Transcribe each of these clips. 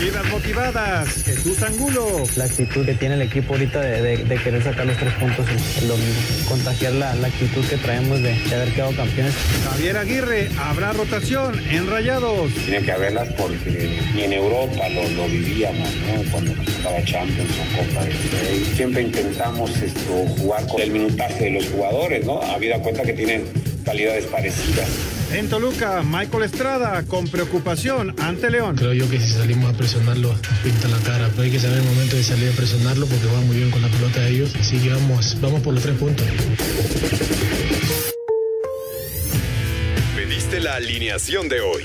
Vidas motivadas. Jesús Angulo. La actitud que tiene el equipo ahorita de, de, de querer sacar los tres puntos es lo mismo. Contagiar la, la actitud que traemos de, de, haber quedado campeones. Javier Aguirre. Habrá rotación en Rayados. Tiene que haberlas porque ni en Europa lo, lo vivíamos, ¿no? Cuando nos tocaba Champions o Copa del Rey. Siempre intentamos esto, jugar con el minutaje de los jugadores, ¿no? Habida cuenta que tienen parecidas. En Toluca, Michael Estrada con preocupación ante León. Creo yo que si salimos a presionarlo, nos pinta la cara. Pero hay que saber el momento de salir a presionarlo porque va muy bien con la pelota de ellos. Así que vamos, vamos por los tres puntos. Pediste la alineación de hoy.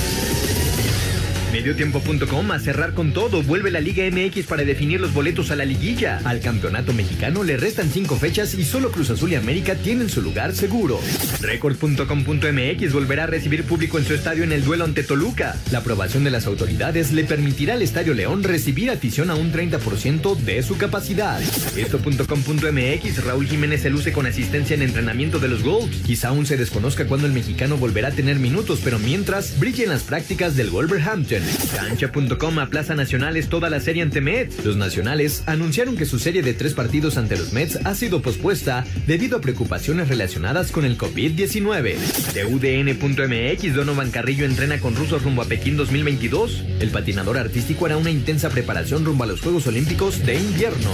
Mediotiempo.com a cerrar con todo. Vuelve la Liga MX para definir los boletos a la liguilla. Al campeonato mexicano le restan cinco fechas y solo Cruz Azul y América tienen su lugar seguro. Record.com.mx volverá a recibir público en su estadio en el duelo ante Toluca. La aprobación de las autoridades le permitirá al Estadio León recibir afición a un 30% de su capacidad. Esto.com.mx Raúl Jiménez se luce con asistencia en entrenamiento de los Gold. Quizá aún se desconozca cuándo el mexicano volverá a tener minutos, pero mientras brilla en las prácticas del Wolverhampton. Cancha.com a Plaza Nacionales toda la serie ante Mets. Los nacionales anunciaron que su serie de tres partidos ante los Mets ha sido pospuesta debido a preocupaciones relacionadas con el COVID-19. De UDN.mx, Donovan Carrillo entrena con rusos rumbo a Pekín 2022. El patinador artístico hará una intensa preparación rumbo a los Juegos Olímpicos de invierno.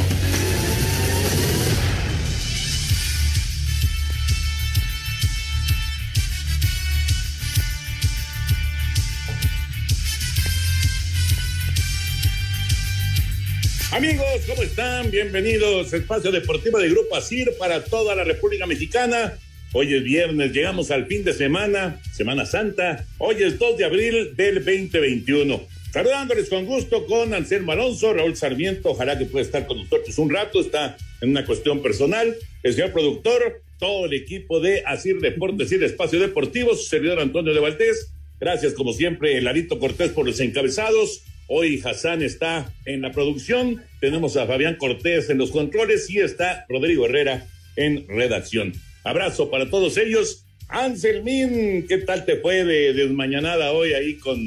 Amigos, ¿cómo están? Bienvenidos Espacio Deportivo de Grupo ASIR para toda la República Mexicana. Hoy es viernes, llegamos al fin de semana, Semana Santa. Hoy es 2 de abril del 2021. Saludándoles con gusto con Anselmo Alonso, Raúl Sarmiento, ojalá que pueda estar con nosotros un rato, está en una cuestión personal. El señor productor, todo el equipo de Asir Deportes y el Espacio Deportivo, su servidor Antonio de Valdés. Gracias, como siempre, Larito Cortés por los encabezados. Hoy Hassan está en la producción, tenemos a Fabián Cortés en los controles y está Rodrigo Herrera en redacción. Abrazo para todos ellos. Anselmín, ¿qué tal te fue de desmañanada hoy ahí con,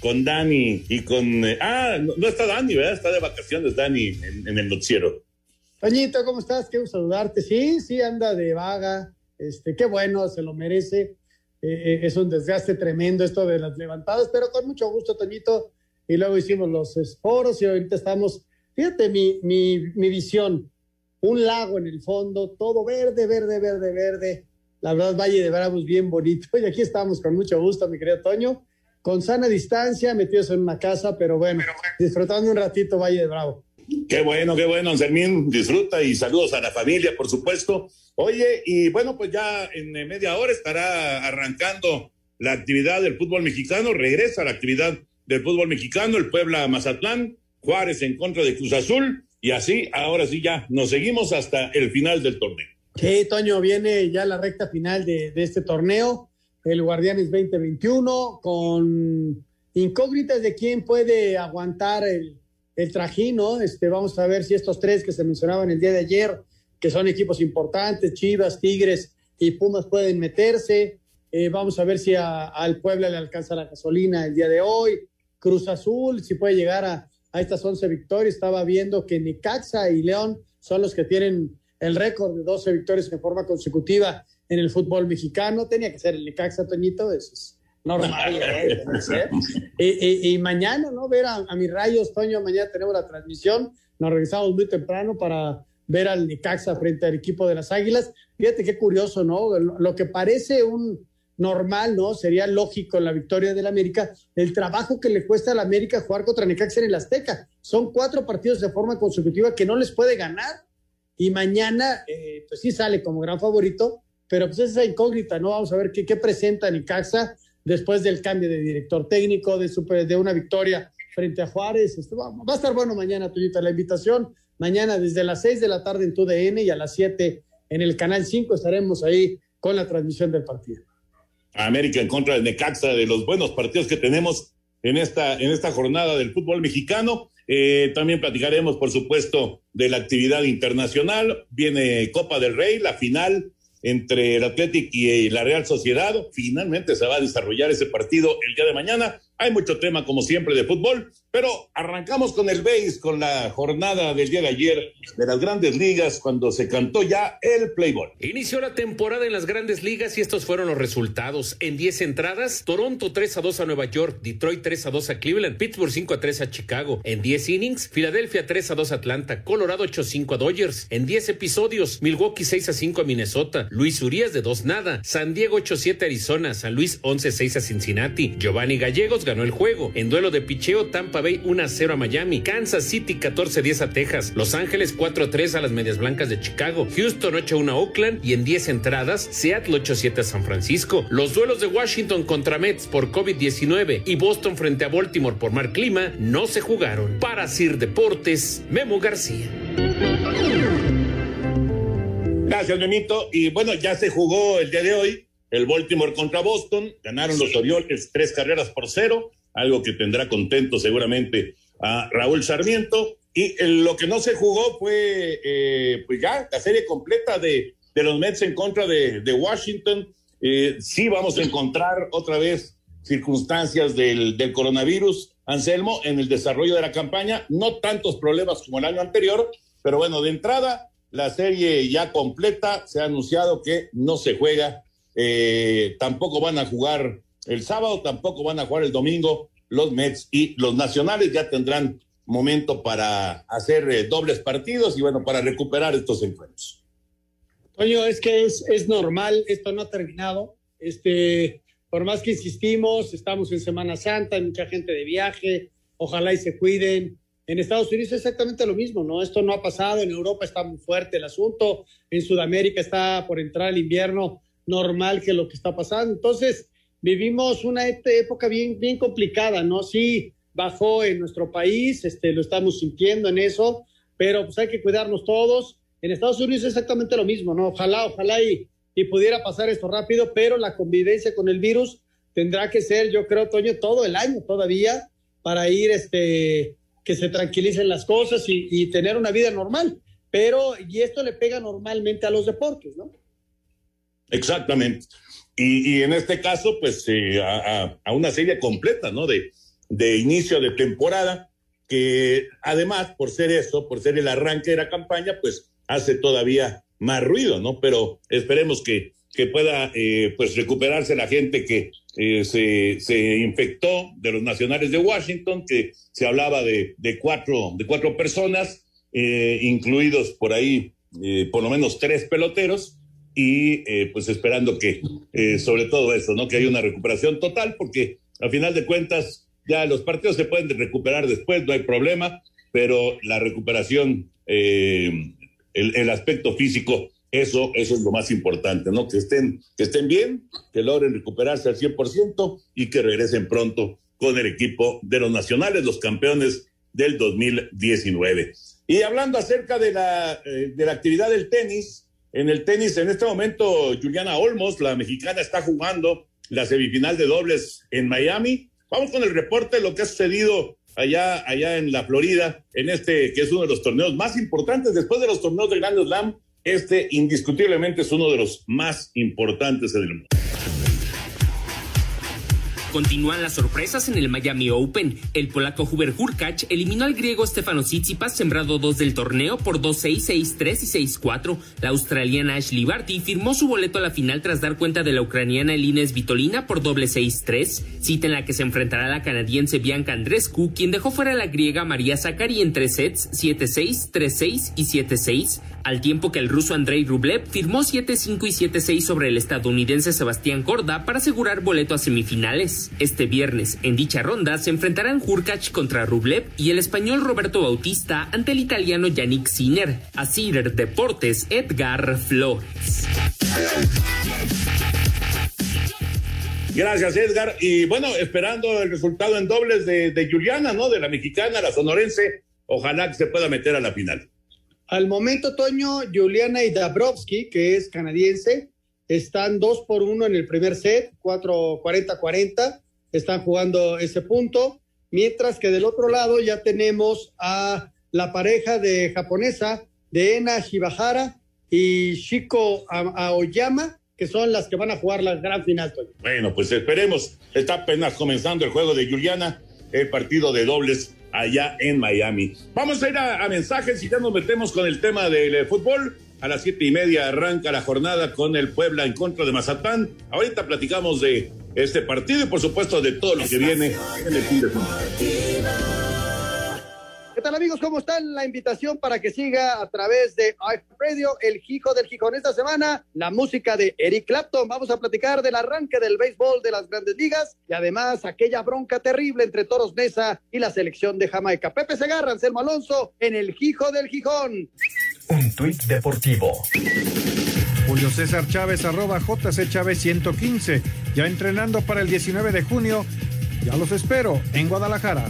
con Dani y con... Eh, ah, no, está Dani, ¿verdad? Está de vacaciones Dani en, el noticiero. Toñito, ¿cómo estás? Gusto saludarte. Sí, sí, anda de vaga. Este, qué bueno, se lo merece. Eh, es un desgaste tremendo esto de las levantadas, pero con mucho gusto, Toñito y luego hicimos los foros y ahorita estamos, fíjate mi, mi, mi, visión, un lago en el fondo, todo verde, verde, verde, verde. La verdad, Valle de Bravos bien bonito. Y aquí estamos con mucho gusto, mi querido Toño, con sana distancia, metidos en una casa, pero bueno, disfrutando un ratito Valle de Bravo. Qué bueno, qué bueno, Anselmín, disfruta y saludos a la familia, por supuesto. Oye, y bueno, pues ya en media hora estará arrancando la actividad del fútbol mexicano, regresa la actividad del fútbol mexicano, el Puebla Mazatlán, Juárez en contra de Cruz Azul, y así, ahora sí ya, nos seguimos hasta el final del torneo. Sí, Toño, viene ya la recta final de, este torneo, el Guardianes 2021, con incógnitas de quién puede aguantar el, el trajín, ¿no? Este, vamos a ver si estos tres que se mencionaban el día de ayer, que son equipos importantes, Chivas, Tigres y Pumas pueden meterse. Eh, vamos a ver si al Puebla le alcanza la gasolina el día de hoy. Cruz Azul, si puede llegar a, a estas 11 victorias. Estaba viendo que Necaxa y León son los que tienen el récord de 12 victorias en forma consecutiva en el fútbol mexicano. Tenía que ser el Necaxa, Toñito, eso es normal. ¿eh? y, y, y, mañana, ¿no? Ver a, a, mis rayos, Toño, mañana tenemos la transmisión. Nos regresamos muy temprano para ver al Necaxa frente al equipo de las Águilas. Fíjate qué curioso, ¿no? Lo que parece un normal, ¿no? Sería lógico la victoria del América, el trabajo que le cuesta al América jugar contra Necaxa en el Azteca. Son cuatro partidos de forma consecutiva que no les puede ganar. Y mañana, eh, pues sí sale como gran favorito, pero pues esa incógnita, ¿no? Vamos a ver qué, qué presenta Necaxa después del cambio de director técnico, de, super, de una victoria frente a Juárez. Esto va, va, a estar bueno mañana, Tuyita, la invitación. Mañana desde las seis de la tarde en TUDN y a las siete en el Canal 5 estaremos ahí con la transmisión del partido. América en contra de Necaxa, de los buenos partidos que tenemos en esta, en esta jornada del fútbol mexicano. Eh, también platicaremos, por supuesto, de la actividad internacional. Viene Copa del Rey, la final entre el Athletic y la Real Sociedad. Finalmente se va a desarrollar ese partido el día de mañana. Hay mucho tema, como siempre, de fútbol, pero arrancamos con el BASE, con la jornada del día de ayer de las grandes ligas, cuando se cantó ya el Playboy. Inició la temporada en las grandes ligas y estos fueron los resultados. En 10 entradas, Toronto 3 a 2 a Nueva York, Detroit 3 a 2 a Cleveland, Pittsburgh 5 a 3 a Chicago. En 10 innings, Filadelfia 3 a 2 a Atlanta, Colorado 8 a 5 a Dodgers. En 10 episodios, Milwaukee 6 a 5 a Minnesota, Luis Urias de 2 nada, San Diego 8 a 7 a Arizona, San Luis 11 a 6 a Cincinnati, Giovanni Gallegos ganó el juego. En duelo de picheo, Tampa Bay 1 a 0 a Miami, Kansas City 14 a 10 Texas, Los Ángeles 4 a 3 a las Medias Blancas de Chicago, Houston 8 a 1 a Oakland y en 10 entradas, Seattle 8 a 7 a San Francisco. Los duelos de Washington contra Mets por COVID-19 y Boston frente a Baltimore por mal clima no se jugaron. Para Sir Deportes, Memo García. Gracias, Memito. Y bueno, ya se jugó el día de hoy el Baltimore contra Boston. Ganaron los Orioles tres carreras por cero algo que tendrá contento seguramente a Raúl Sarmiento. Y lo que no se jugó fue, eh, pues ya, la serie completa de, de los Mets en contra de, Washington. Eh, sí vamos a encontrar otra vez circunstancias del, del coronavirus, Anselmo, en el desarrollo de la campaña. No tantos problemas como el año anterior, pero bueno, de entrada, la serie ya completa, se ha anunciado que no se juega. Eh, tampoco van a jugar el sábado, tampoco van a jugar el domingo los Mets y los Nacionales ya tendrán momento para hacer eh, dobles partidos y bueno, para recuperar estos encuentros. Toño, es que es, es normal, esto no ha terminado. Este, por más que insistimos, estamos en Semana Santa, hay mucha gente de viaje, ojalá y se cuiden. En Estados Unidos es exactamente lo mismo, ¿no? Esto no ha pasado, en Europa está muy fuerte el asunto, en Sudamérica está por entrar el invierno normal que lo que está pasando. Entonces, vivimos una época bien, bien complicada, ¿no? Sí, bajó en nuestro país, este, lo estamos sintiendo en eso, pero pues hay que cuidarnos todos. En Estados Unidos es exactamente lo mismo, ¿no? Ojalá, ojalá y, y pudiera pasar esto rápido, pero la convivencia con el virus tendrá que ser, yo creo, Toño, todo el año todavía para ir, este, que se tranquilicen las cosas y tener una vida normal. Pero, y esto le pega normalmente a los deportes, ¿no? Exactamente. Y, y, en este caso, pues eh, a, a, una serie completa, ¿no? De, de inicio de temporada, que además, por ser eso, por ser el arranque de la campaña, pues hace todavía más ruido, ¿no? Pero esperemos que, que pueda, eh, pues, recuperarse la gente que eh, se, se infectó de los nacionales de Washington, que se hablaba de, de cuatro, de cuatro personas, eh, incluidos por ahí por lo menos tres peloteros, y eh, pues esperando que, eh, sobre todo eso, ¿no? Que haya una recuperación total, porque al final de cuentas ya los partidos se pueden recuperar después, no hay problema, pero la recuperación, eh, el, el, aspecto físico, eso, eso es lo más importante, ¿no? Que estén, que estén bien, que logren recuperarse al 100% y que regresen pronto con el equipo de los nacionales, los campeones del 2019. Y hablando acerca de la, de la actividad del tenis, en el tenis, en este momento, Juliana Olmos, la mexicana, está jugando la semifinal de dobles en Miami. Vamos con el reporte de lo que ha sucedido allá, allá en la Florida, en este que es uno de los torneos más importantes después de los torneos de Grand Slam. Este indiscutiblemente es uno de los más importantes en el mundo. Continúan las sorpresas en el Miami Open. El polaco Hubert Hurkacz eliminó al griego Stefano Tsitsipas, sembrado 2 del torneo, por 2-6, 6-3 y 6-4. La australiana Ashley Barty firmó su boleto a la final tras dar cuenta de la ucraniana Elines Vitolina por doble 6-3, cita en la que se enfrentará la canadiense Bianca Andrescu, quien dejó fuera a la griega María Zakari en tres sets, 7-6, 3-6 y 7-6, al tiempo que el ruso Andrei Rublev firmó 7-5 y 7-6 sobre el estadounidense Sebastián Corda para asegurar boleto a semifinales. Este viernes, en dicha ronda, se enfrentarán Hurkacz contra Rublev y el español Roberto Bautista ante el italiano Yannick Sinner. Así Deportes, Edgar Flores. Gracias, Edgar. Y bueno, esperando el resultado en dobles de, de Juliana, ¿no? De la mexicana, la sonorense. Ojalá que se pueda meter a la final. Al momento, Toño, Juliana y Dabrowski, que es canadiense, están dos por uno en el primer set, 4-40-40. Están jugando ese punto. Mientras que del otro lado ya tenemos a la pareja de japonesa de Ena Shibahara y Shiko Aoyama, que son las que van a jugar la gran final. Bueno, pues esperemos. Está apenas comenzando el juego de Juliana, el partido de dobles allá en Miami. Vamos a ir a, a mensajes y ya nos metemos con el tema del eh, fútbol. A las siete y media arranca la jornada con el Puebla en contra de Mazatán. Ahorita platicamos de este partido y por supuesto de todo lo que viene en el fin. ¿Qué tal amigos? ¿Cómo están? La invitación para que siga a través de Radio, el Hijo del Gijón. Esta semana, la música de Eric Clapton. Vamos a platicar del arranque del béisbol de las grandes ligas y además aquella bronca terrible entre Toros Mesa y la selección de Jamaica. Pepe Segarra, Anselmo Alonso, en el Hijo del Gijón. Un tuit deportivo. Julio César Chávez, arroba JC Chávez 115. Ya entrenando para el 19 de junio. Ya los espero en Guadalajara.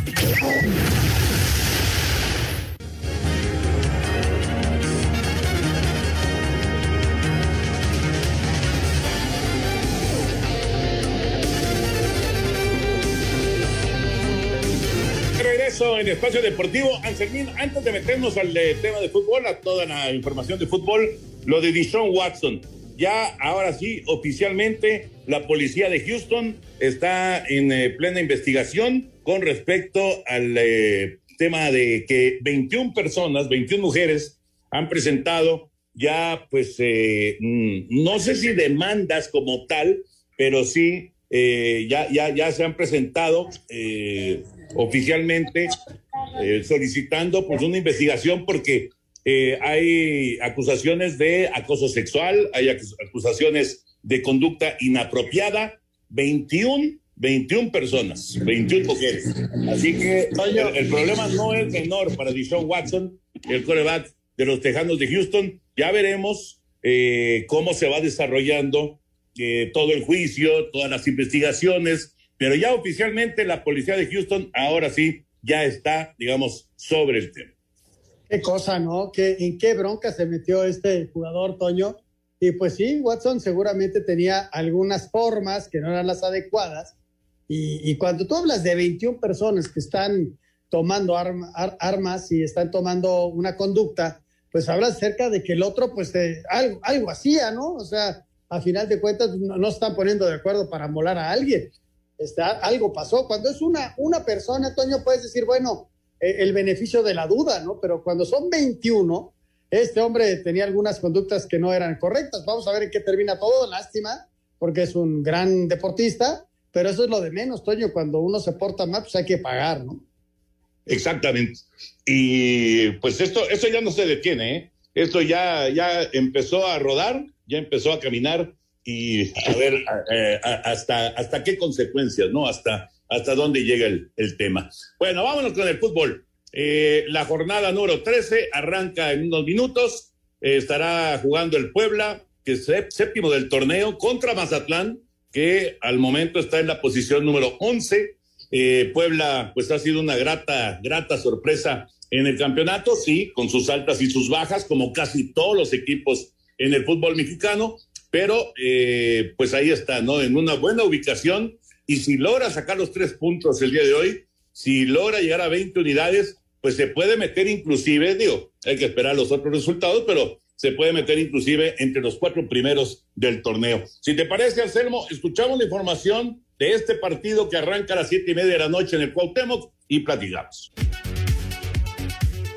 En Espacio Deportivo. Anselmín, antes de meternos al de tema de fútbol, a toda la información de fútbol, lo de Dishon Watson. Ya, ahora sí, oficialmente, la policía de Houston está en eh, plena investigación con respecto al eh, tema de que 21 personas, 21 mujeres, han presentado ya, pues, eh, mm, no sé si demandas como tal, pero sí, ya, ya, ya se han presentado oficialmente eh, solicitando pues una investigación porque eh, hay acusaciones de acoso sexual, hay acusaciones de conducta inapropiada, 21, 21 personas, 21 mujeres. Así que el, el problema no es menor para Dishon Watson, el coreback de los Tejanos de Houston. Ya veremos eh, cómo se va desarrollando eh, todo el juicio, todas las investigaciones, pero ya oficialmente la policía de Houston ahora sí ya está, digamos, sobre el tema. Qué cosa, ¿no? ¿Qué, ¿En qué bronca se metió este jugador, Toño? Y pues sí, Watson seguramente tenía algunas formas que no eran las adecuadas. Y, y cuando tú hablas de 21 personas que están tomando ar, armas y están tomando una conducta, pues hablas acerca de que el otro, pues eh, algo, algo hacía, ¿no? O sea, a final de cuentas no, no están poniendo de acuerdo para molar a alguien. Está, algo pasó. Cuando es una, una persona, Toño, puedes decir, bueno, eh, el beneficio de la duda, ¿no? Pero cuando son 21, este hombre tenía algunas conductas que no eran correctas. Vamos a ver en qué termina todo. Lástima, porque es un gran deportista, pero eso es lo de menos, Toño. Cuando uno se porta mal, pues hay que pagar, ¿no? Exactamente. Y pues esto, esto ya no se detiene, ¿eh? Esto ya, ya empezó a rodar, ya empezó a caminar y a ver eh, hasta, hasta qué consecuencias, ¿no? Hasta, hasta dónde llega el, el tema. Bueno, vámonos con el fútbol. Eh, la jornada número 13 arranca en unos minutos. Eh, estará jugando el Puebla, que es séptimo del torneo, contra Mazatlán, que al momento está en la posición número 11. Eh, Puebla, pues ha sido una grata, grata sorpresa en el campeonato, sí, con sus altas y sus bajas, como casi todos los equipos en el fútbol mexicano, pero eh, pues ahí está, ¿no? En una buena ubicación y si logra sacar los tres puntos el día de hoy, si logra llegar a 20 unidades, pues se puede meter inclusive, digo, hay que esperar los otros resultados, pero se puede meter inclusive entre los cuatro primeros del torneo. Si te parece, Anselmo, escuchamos la información de este partido que arranca a las siete y media de la noche en el Cuauhtémoc y platicamos.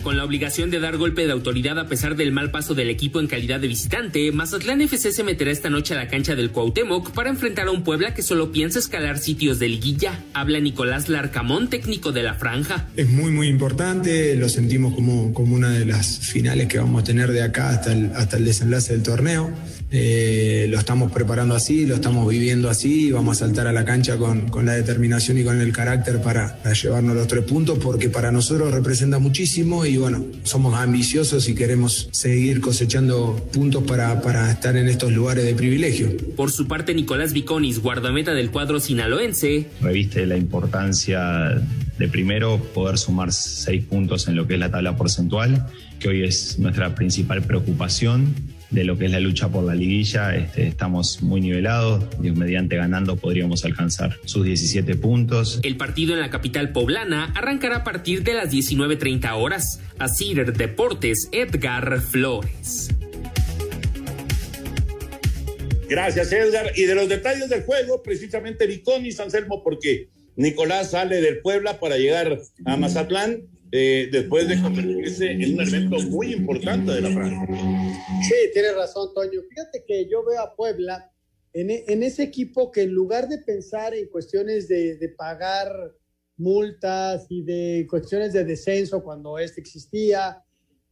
Con la obligación de dar golpe de autoridad a pesar del mal paso del equipo en calidad de visitante, Mazatlán FC se meterá esta noche a la cancha del Cuauhtémoc para enfrentar a un Puebla que solo piensa escalar sitios de liguilla. Habla Nicolás Larcamón, técnico de la franja. Es muy muy importante, lo sentimos como, como una de las finales que vamos a tener de acá hasta el, hasta el desenlace del torneo. Eh, lo estamos preparando así, lo estamos viviendo así vamos a saltar a la cancha con, con la determinación y con el carácter para, para, llevarnos los tres puntos porque para nosotros representa muchísimo y bueno, somos ambiciosos y queremos seguir cosechando puntos para, para estar en estos lugares de privilegio. Por su parte, Nicolás Viconis, guardameta del cuadro sinaloense, reviste la importancia de primero poder sumar seis puntos en lo que es la tabla porcentual, que hoy es nuestra principal preocupación de lo que es la lucha por la liguilla. Este, estamos muy nivelados, Dios mediante ganando podríamos alcanzar sus 17 puntos. El partido en la capital poblana arrancará a partir de las 19.30 horas. A Cider Deportes, Edgar Flores. Gracias, Edgar. Y de los detalles del juego, precisamente Vicón y Anselmo, porque Nicolás sale del Puebla para llegar a Mazatlán eh, después de convertirse en un evento muy importante de la franja. Sí, tienes razón, Toño. Fíjate que yo veo a Puebla en, en ese equipo que en lugar de pensar en cuestiones de, de, pagar multas y de cuestiones de descenso cuando este existía,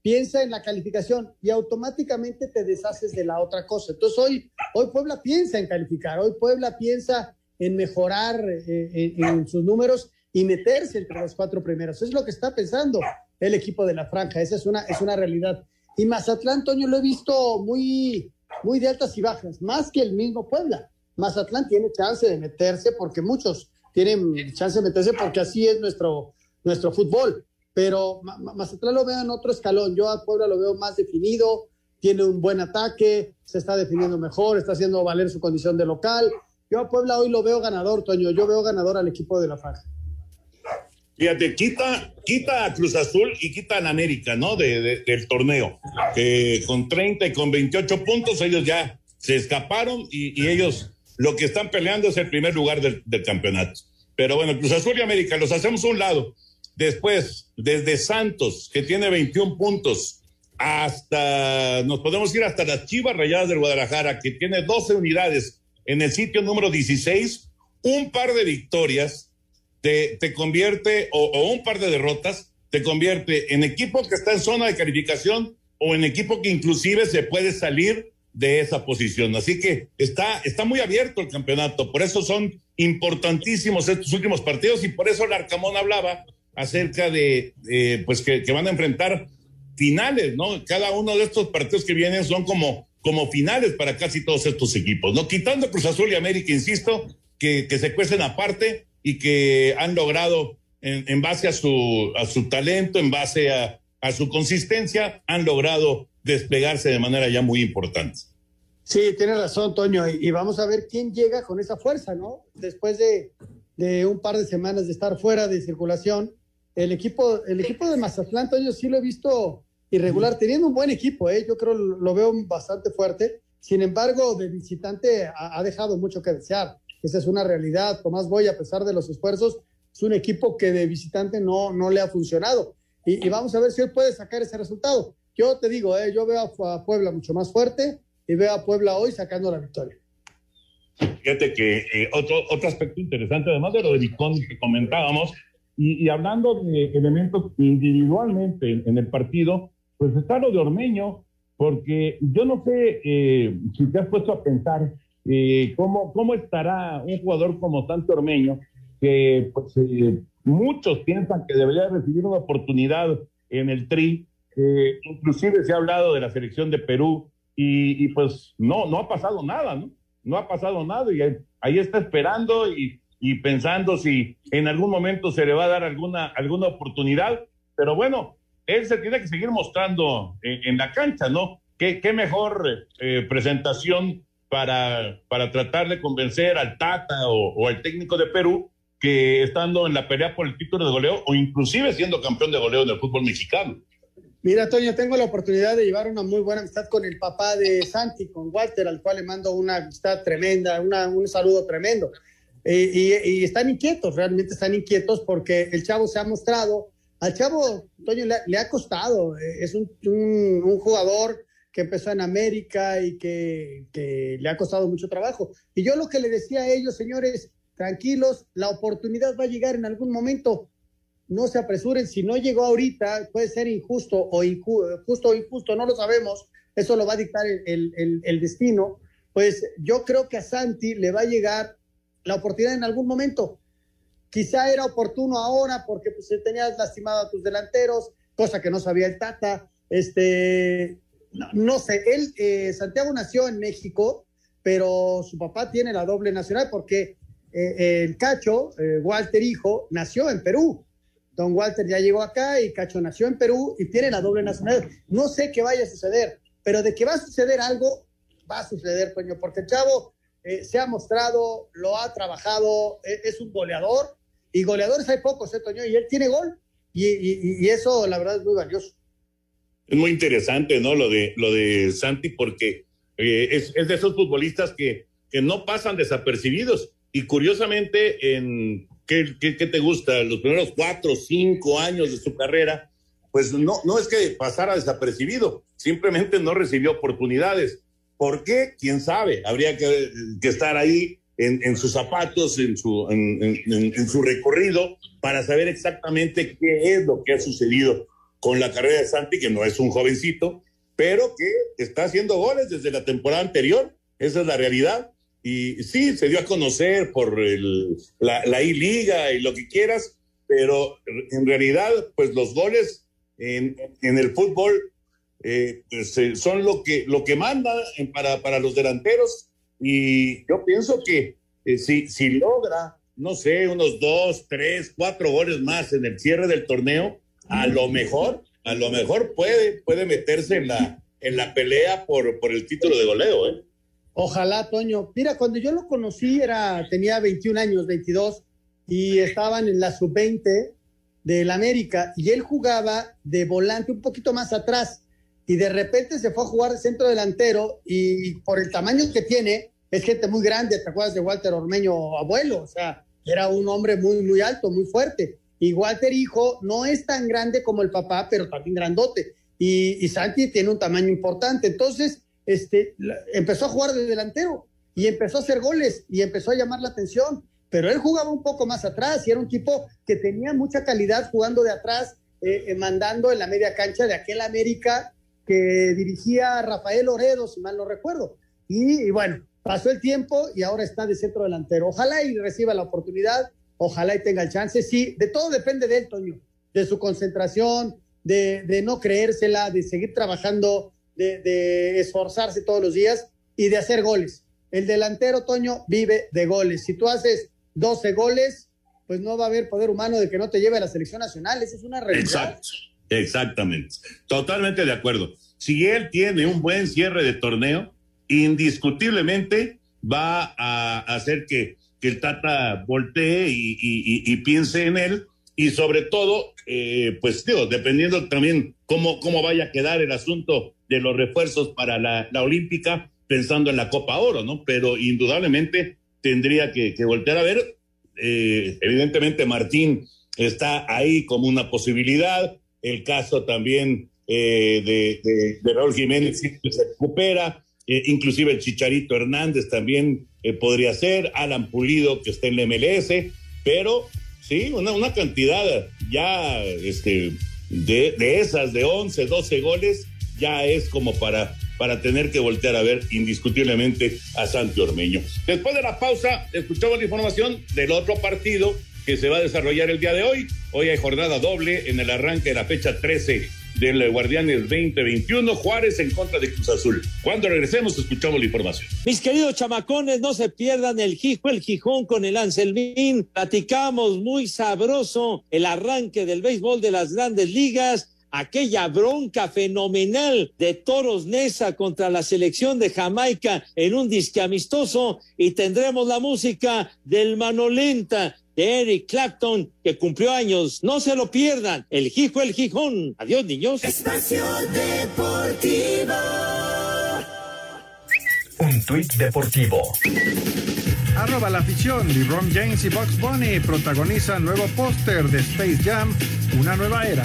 piensa en la calificación y automáticamente te deshaces de la otra cosa. Entonces hoy, hoy Puebla piensa en calificar, hoy Puebla piensa en mejorar eh, en, en sus números y meterse entre los cuatro primeros. Es lo que está pensando el equipo de la franja, esa es una, es una realidad. Y Mazatlán, Toño, lo he visto muy, muy de altas y bajas, más que el mismo Puebla. Mazatlán tiene chance de meterse porque muchos tienen chance de meterse porque así es nuestro, nuestro fútbol. Pero Mazatlán lo veo en otro escalón. Yo a Puebla lo veo más definido, tiene un buen ataque, se está definiendo mejor, está haciendo valer su condición de local. Yo a Puebla hoy lo veo ganador, Toño. Yo veo ganador al equipo de la franja. Fíjate, quita, quita a Cruz Azul y quita a América, ¿no? De, de, del torneo. Que con 30 y con 28 puntos ellos ya se escaparon y, y ellos lo que están peleando es el primer lugar del, del, campeonato. Pero bueno, Cruz Azul y América los hacemos a un lado. Después, desde Santos, que tiene 21 puntos, hasta, nos podemos ir hasta las Chivas Rayadas del Guadalajara, que tiene 12 unidades en el sitio número 16, un par de victorias te, te convierte, o, un par de derrotas, te convierte en equipo que está en zona de calificación o en equipo que inclusive se puede salir de esa posición. Así que está, está muy abierto el campeonato, por eso son importantísimos estos últimos partidos y por eso el Arcamón hablaba acerca de, pues que, que, van a enfrentar finales, ¿no? Cada uno de estos partidos que vienen son como, como finales para casi todos estos equipos, ¿no? Quitando Cruz Azul y América, insisto, que, que se cuecen aparte, y que han logrado, en, en base a su, a su talento, en base a, a su consistencia, han logrado desplegarse de manera ya muy importante. Sí, tienes razón, Toño, y, y, vamos a ver quién llega con esa fuerza, ¿no? Después de, de, un par de semanas de estar fuera de circulación, el equipo, el equipo de Mazatlán, Toño, sí lo he visto irregular, teniendo un buen equipo, ¿eh? yo creo lo veo bastante fuerte, sin embargo, de visitante ha, ha dejado mucho que desear. Esa es una realidad. Tomás Boy, a pesar de los esfuerzos, es un equipo que de visitante no, no le ha funcionado. Y, y vamos a ver si él puede sacar ese resultado. Yo te digo, eh, yo veo a, a, Puebla mucho más fuerte y veo a Puebla hoy sacando la victoria. Fíjate que eh, otro, otro aspecto interesante, además de lo de Vicón que comentábamos, y, y, hablando de elementos individualmente en, en, el partido, pues está lo de Ormeño, porque yo no sé eh, si te has puesto a pensar eh, ¿cómo, ¿cómo estará un jugador como Santo Ormeño, que pues, eh, muchos piensan que debería recibir una oportunidad en el Tri, eh, inclusive se ha hablado de la selección de Perú y, y, pues no, no ha pasado nada, ¿no? No ha pasado nada y ahí, ahí está esperando y, y, pensando si en algún momento se le va a dar alguna, alguna oportunidad, pero bueno, él se tiene que seguir mostrando en, en la cancha, ¿no? ¿Qué, qué mejor eh, presentación para, para tratar de convencer al Tata o, al técnico de Perú que estando en la pelea por el título de goleo o inclusive siendo campeón de goleo en el fútbol mexicano. Mira, Toño, tengo la oportunidad de llevar una muy buena amistad con el papá de Santi, con Walter, al cual le mando una amistad tremenda, un saludo tremendo. Eh, y, están inquietos, realmente están inquietos porque el chavo se ha mostrado, al chavo, Toño, le, ha costado, eh, es un, jugador que empezó en América y que, que le ha costado mucho trabajo. Y yo lo que le decía a ellos, señores, tranquilos, la oportunidad va a llegar en algún momento no se apresuren, si no llegó ahorita, puede ser injusto o o injusto, no lo sabemos, eso lo va a dictar el, destino, pues yo creo que a Santi le va a llegar la oportunidad en algún momento. Quizá era oportuno ahora porque pues, tenías lastimado a tus delanteros, cosa que no sabía el Tata. Este, no, sé, él, eh, Santiago nació en México, pero su papá tiene la doble nacional porque eh, el Cacho, eh, Walter Hijo, nació en Perú. Don Walter ya llegó acá y Cacho nació en Perú y tiene la doble nacionalidad. No sé qué vaya a suceder, pero de que va a suceder algo, va a suceder, coño, porque el chavo eh, se ha mostrado, lo ha trabajado, e, es, un goleador y goleadores hay pocos, ¿eh, Toño? Y él tiene gol y, eso, la verdad, es muy valioso. Es muy interesante, ¿no? Lo de, lo de Santi, porque eh, es, es, de esos futbolistas que, que no pasan desapercibidos. Y curiosamente, en ¿qué, te gusta? Los primeros cuatro, cinco años de su carrera, pues no, no es que pasara desapercibido, simplemente no recibió oportunidades. ¿Por qué? ¿Quién sabe? Habría que, estar ahí en, sus zapatos, en su, en, su recorrido, para saber exactamente qué es lo que ha sucedido con la carrera de Santi, que no es un jovencito, pero que está haciendo goles desde la temporada anterior. Esa es la realidad. Y sí, se dio a conocer por el, la, I-Liga y lo que quieras, pero en realidad, pues los goles en, el fútbol eh, pues, eh, son lo que, lo que manda para, para los delanteros. Y yo pienso que eh, si, si logra, no sé, unos dos, tres, cuatro goles más en el cierre del torneo, a lo mejor, a lo mejor puede, puede meterse en la, en la pelea por, por el título de goleo, ¿eh? Ojalá, Toño. Mira, cuando yo lo conocí era, tenía 21 años, 22, y estaban en la sub-20 del América, y él jugaba de volante un poquito más atrás, y de repente se fue a jugar centro delantero, y por el tamaño que tiene, es gente muy grande, ¿te acuerdas de Walter Ormeño, abuelo? O sea, era un hombre muy, muy alto, muy fuerte. Y Walter, hijo, no es tan grande como el papá, pero también grandote. Y, y Santi tiene un tamaño importante. Entonces, este, empezó a jugar de delantero y empezó a hacer goles y empezó a llamar la atención, pero él jugaba un poco más atrás y era un tipo que tenía mucha calidad jugando de atrás, eh, eh, mandando en la media cancha de aquel América que dirigía Rafael Oredo, si mal no recuerdo. Y, bueno, pasó el tiempo y ahora está de centro delantero. Ojalá y reciba la oportunidad, ojalá y tenga el chance. Sí, de todo depende de él, Toño, de su concentración, de, de no creérsela, de seguir trabajando de, esforzarse todos los días y de hacer goles. El delantero, Toño, vive de goles. Si tú haces 12 goles, pues no va a haber poder humano de que no te lleve a la selección nacional. Esa es una realidad. Exacto, exactamente. Totalmente de acuerdo. Si él tiene un buen cierre de torneo, indiscutiblemente va a hacer que, el Tata voltee y, piense en él. Y sobre todo, eh, pues digo, dependiendo también cómo, cómo vaya a quedar el asunto de los refuerzos para la, olímpica pensando en la Copa Oro, ¿no? Pero indudablemente tendría que, voltear a ver. Eh, evidentemente Martín está ahí como una posibilidad. El caso también eh, de, de, Raúl Jiménez se recupera. Eh, inclusive el Chicharito Hernández también podría ser. Alan Pulido que está en la MLS. Pero sí, una, una cantidad ya este, de, de esas de 11, 12 goles ya es como para, para tener que voltear a ver indiscutiblemente a Santi Ormeño. Después de la pausa, escuchamos la información del otro partido que se va a desarrollar el día de hoy. Hoy hay jornada doble en el arranque de la fecha 13 del Guardianes 2021, Juárez en contra de Cruz Azul. Cuando regresemos, escuchamos la información. Mis queridos chamacones, no se pierdan el Gijo, el Gijón con el Anselmín. Platicamos muy sabroso el arranque del béisbol de las grandes ligas aquella bronca fenomenal de Toros Nesa contra la selección de Jamaica en un disque amistoso y tendremos la música del Manolenta de Eric Clapton, que cumplió años. No se lo pierdan. El Hijo, el Gijón. Adiós, niños. Espacio Deportivo. Un tuit deportivo. Arroba la afición. LeBron James y Bugs Bunny protagonizan nuevo póster de Space Jam, una nueva era.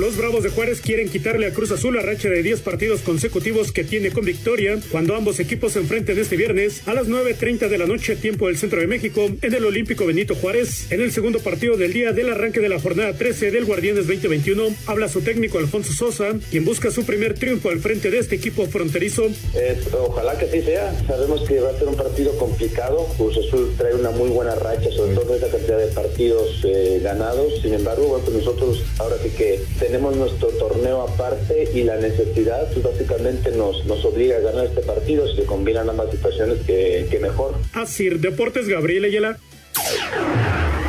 Los Bravos de Juárez quieren quitarle a Cruz Azul la racha de 10 partidos consecutivos que tiene con victoria cuando ambos equipos se enfrenten este viernes a las 9.30 de la noche tiempo del Centro de México en el Olímpico Benito Juárez. En el segundo partido del día del arranque de la jornada 13 del Guardianes 2021 habla su técnico Alfonso Sosa, quien busca su primer triunfo al frente de este equipo fronterizo. ojalá que sí sea. Sabemos que va a ser un partido complicado. Cruz Azul trae una muy buena racha, sobre todo esa cantidad de partidos eh, ganados. Sin embargo, bueno, pues nosotros ahora sí que tenemos nuestro torneo aparte y la necesidad pues básicamente nos, nos obliga a ganar este partido. Si se combinan ambas situaciones, que, que mejor. Así, Deportes Gabriel Ayala.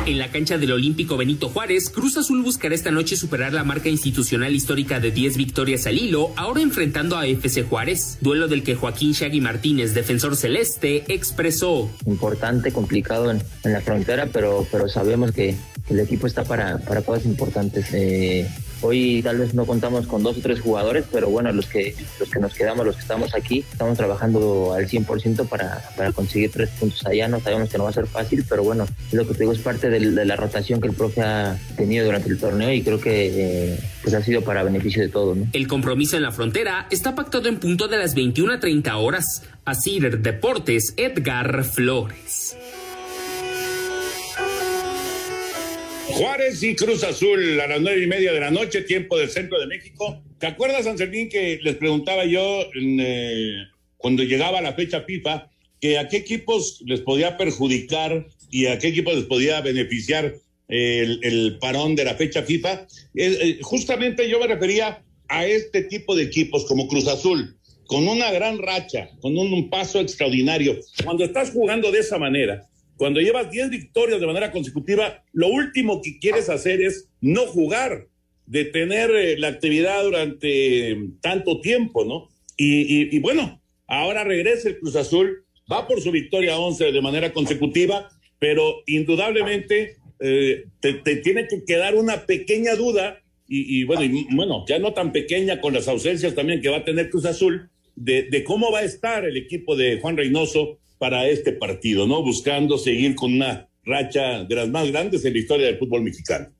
En la cancha del Olímpico Benito Juárez, Cruz Azul buscará esta noche superar la marca institucional histórica de 10 victorias al hilo, ahora enfrentando a FC Juárez, duelo del que Joaquín Shaggy Martínez, defensor celeste, expresó. Importante, complicado en, en la frontera, pero, pero sabemos que, que el equipo está para, para cosas importantes. Eh, Hoy tal vez no contamos con dos o tres jugadores, pero bueno, los que, los que nos quedamos, los que estamos aquí, estamos trabajando al 100% para, para conseguir tres puntos allá. No sabemos que no va a ser fácil, pero bueno, lo que te digo es parte de, la rotación que el profe ha tenido durante el torneo y creo que eh, pues ha sido para beneficio de todos. ¿no? El compromiso en la frontera está pactado en punto de las 21 a 30 horas. Así Deportes, Edgar Flores. Juárez y Cruz Azul a las nueve y media de la noche, tiempo del centro de México. ¿Te acuerdas, Anselmín, que les preguntaba yo eh, cuando llegaba la fecha FIFA que a qué equipos les podía perjudicar y a qué equipos les podía beneficiar el, parón de la fecha FIFA? Eh, justamente yo me refería a este tipo de equipos como Cruz Azul, con una gran racha, con un, un paso extraordinario. Cuando estás jugando de esa manera, cuando llevas 10 victorias de manera consecutiva, lo último que quieres hacer es no jugar, detener eh, la actividad durante tanto tiempo, ¿no? Y, bueno, ahora regresa el Cruz Azul, va por su victoria 11 de manera consecutiva, pero indudablemente eh, te, tiene que quedar una pequeña duda, y, y bueno, bueno, ya no tan pequeña con las ausencias también que va a tener Cruz Azul, de cómo va a estar el equipo de Juan Reynoso para este partido, ¿no? Buscando seguir con una racha de las más grandes en la historia del fútbol mexicano.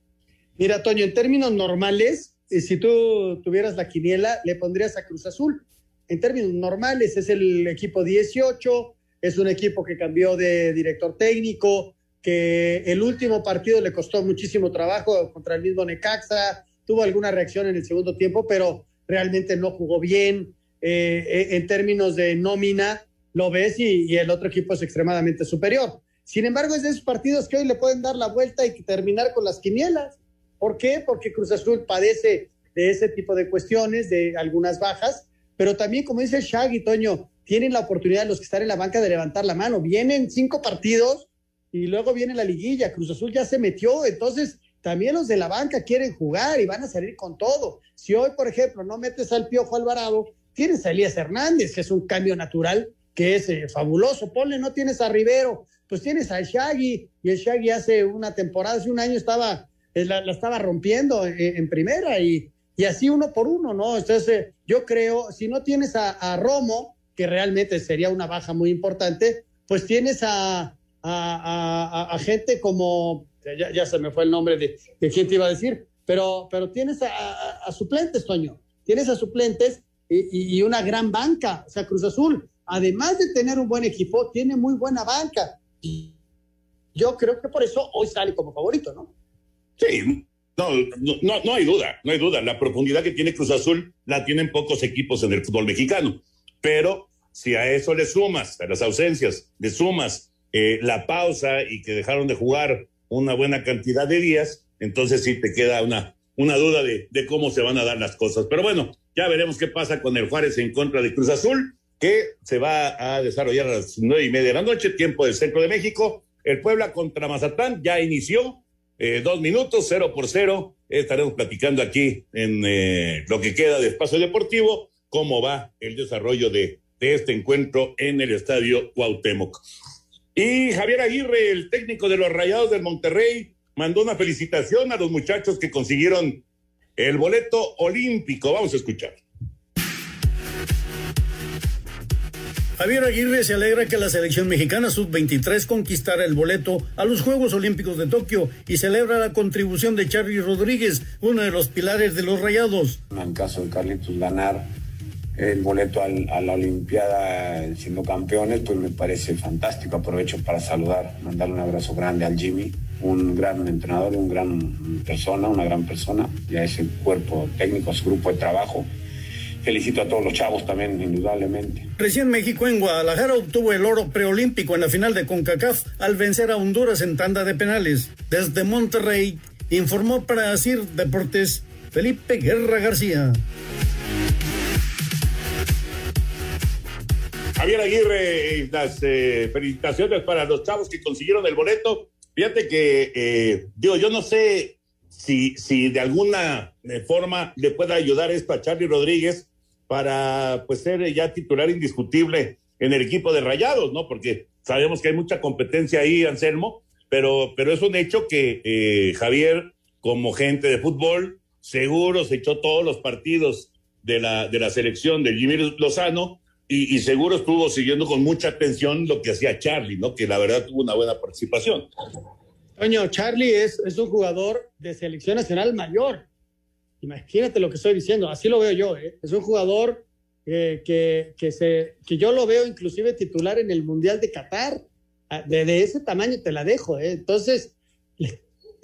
Mira, Toño, en términos normales, si tú tuvieras la quiniela, le pondrías a Cruz Azul. En términos normales, es el equipo 18, es un equipo que cambió de director técnico, que el último partido le costó muchísimo trabajo contra el mismo Necaxa, tuvo alguna reacción en el segundo tiempo, pero realmente no jugó bien. Eh, en términos de nómina, lo ves y, y, el otro equipo es extremadamente superior. Sin embargo, es de esos partidos que hoy le pueden dar la vuelta y terminar con las quinielas. ¿Por qué? Porque Cruz Azul padece de ese tipo de cuestiones, de algunas bajas, pero también, como dice Shaggy, Toño, tienen la oportunidad los que están en la banca de levantar la mano. Vienen cinco partidos y luego viene la liguilla. Cruz Azul ya se metió, entonces también los de la banca quieren jugar y van a salir con todo. Si hoy, por ejemplo, no metes al Piojo Alvarado, tienes a Elías Hernández, que es un cambio natural que es eh, fabuloso. Ponle, no tienes a Rivero, pues tienes al Shaggy, y el Shaggy hace una temporada, hace un año estaba, eh, la, estaba rompiendo en, en, primera, y, y así uno por uno, ¿no? Entonces, eh, yo creo, si no tienes a, a, Romo, que realmente sería una baja muy importante, pues tienes a, a, a gente como, ya, ya, se me fue el nombre de, de quién te iba a decir, pero, pero tienes a, suplentes, Toño, tienes a suplentes y, y una gran banca, o sea, Cruz Azul además de tener un buen equipo, tiene muy buena banca. Y yo creo que por eso hoy sale como favorito, ¿no? Sí, no, no, no hay duda, no hay duda. La profundidad que tiene Cruz Azul la tienen pocos equipos en el fútbol mexicano. Pero si a eso le sumas, a las ausencias, le sumas eh, la pausa y que dejaron de jugar una buena cantidad de días, entonces sí te queda una, una duda de, de cómo se van a dar las cosas. Pero bueno, ya veremos qué pasa con el Juárez en contra de Cruz Azul que se va a desarrollar a las nueve y media de la noche, tiempo del centro de México. El Puebla contra Mazatlán ya inició, eh, dos minutos, cero por cero. Estaremos platicando aquí en eh, lo que queda de espacio deportivo, cómo va el desarrollo de, de este encuentro en el estadio Cuauhtémoc. Y Javier Aguirre, el técnico de los Rayados del Monterrey, mandó una felicitación a los muchachos que consiguieron el boleto olímpico. Vamos a escuchar. Javier Aguirre se alegra que la selección mexicana sub-23 conquistara el boleto a los Juegos Olímpicos de Tokio y celebra la contribución de Charly Rodríguez, uno de los pilares de los Rayados. En caso de Carlitos ganar el boleto al, a la Olimpiada siendo campeones, pues me parece fantástico. Aprovecho para saludar, mandarle un abrazo grande al Jimmy, un gran entrenador, un gran persona, una gran persona, y a ese cuerpo técnico, su grupo de trabajo felicito a todos los chavos también, indudablemente. Recién México en Guadalajara obtuvo el oro preolímpico en la final de CONCACAF al vencer a Honduras en tanda de penales. Desde Monterrey informó para Asir Deportes Felipe Guerra García. Javier Aguirre, las eh, felicitaciones para los chavos que consiguieron el boleto. Fíjate que, eh, digo, yo no sé si, si de alguna eh, forma le pueda ayudar esto a Charlie Rodríguez, para pues ser ya titular indiscutible en el equipo de Rayados, ¿no? Porque sabemos que hay mucha competencia ahí, Anselmo, pero, pero es un hecho que eh, Javier, como gente de fútbol, seguro se echó todos los partidos de la, de la selección de Jimmy Lozano y, seguro estuvo siguiendo con mucha atención lo que hacía Charlie, ¿no? Que la verdad tuvo una buena participación. Coño, Charlie es, es un jugador de selección nacional mayor. Imagínate lo que estoy diciendo, así lo veo yo. ¿eh? Es un jugador que, que, se, que yo lo veo inclusive titular en el Mundial de Qatar. Ah, de, ese tamaño te la dejo. ¿eh? Entonces,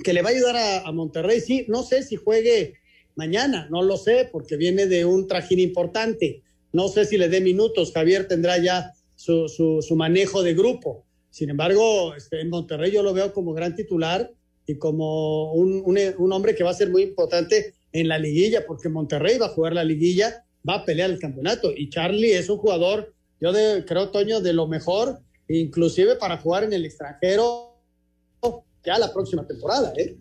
que le va a ayudar a, Monterrey, sí, no sé si juegue mañana, no lo sé, porque viene de un trajín importante. No sé si le dé minutos, Javier tendrá ya su, su, su manejo de grupo. Sin embargo, este, en Monterrey yo lo veo como gran titular y como un, un hombre que va a ser muy importante en la liguilla, porque Monterrey va a jugar la liguilla, va a pelear el campeonato. Y Charlie es un jugador, yo de, creo, Toño, de lo mejor, inclusive para jugar en el extranjero ya la próxima temporada. ¿eh?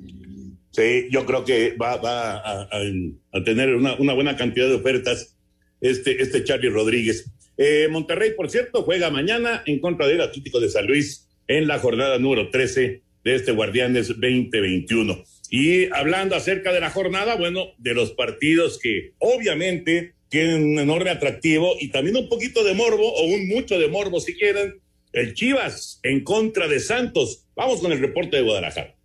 Sí, yo creo que va, va a, tener una, una, buena cantidad de ofertas este, este Charlie Rodríguez. Eh, Monterrey, por cierto, juega mañana en contra del Atlético de San Luis en la jornada número 13 de este Guardianes 2021. Y hablando acerca de la jornada, bueno, de los partidos que obviamente tienen un enorme atractivo y también un poquito de morbo o un mucho de morbo si quieren, el Chivas en contra de Santos. Vamos con el reporte de Guadalajara.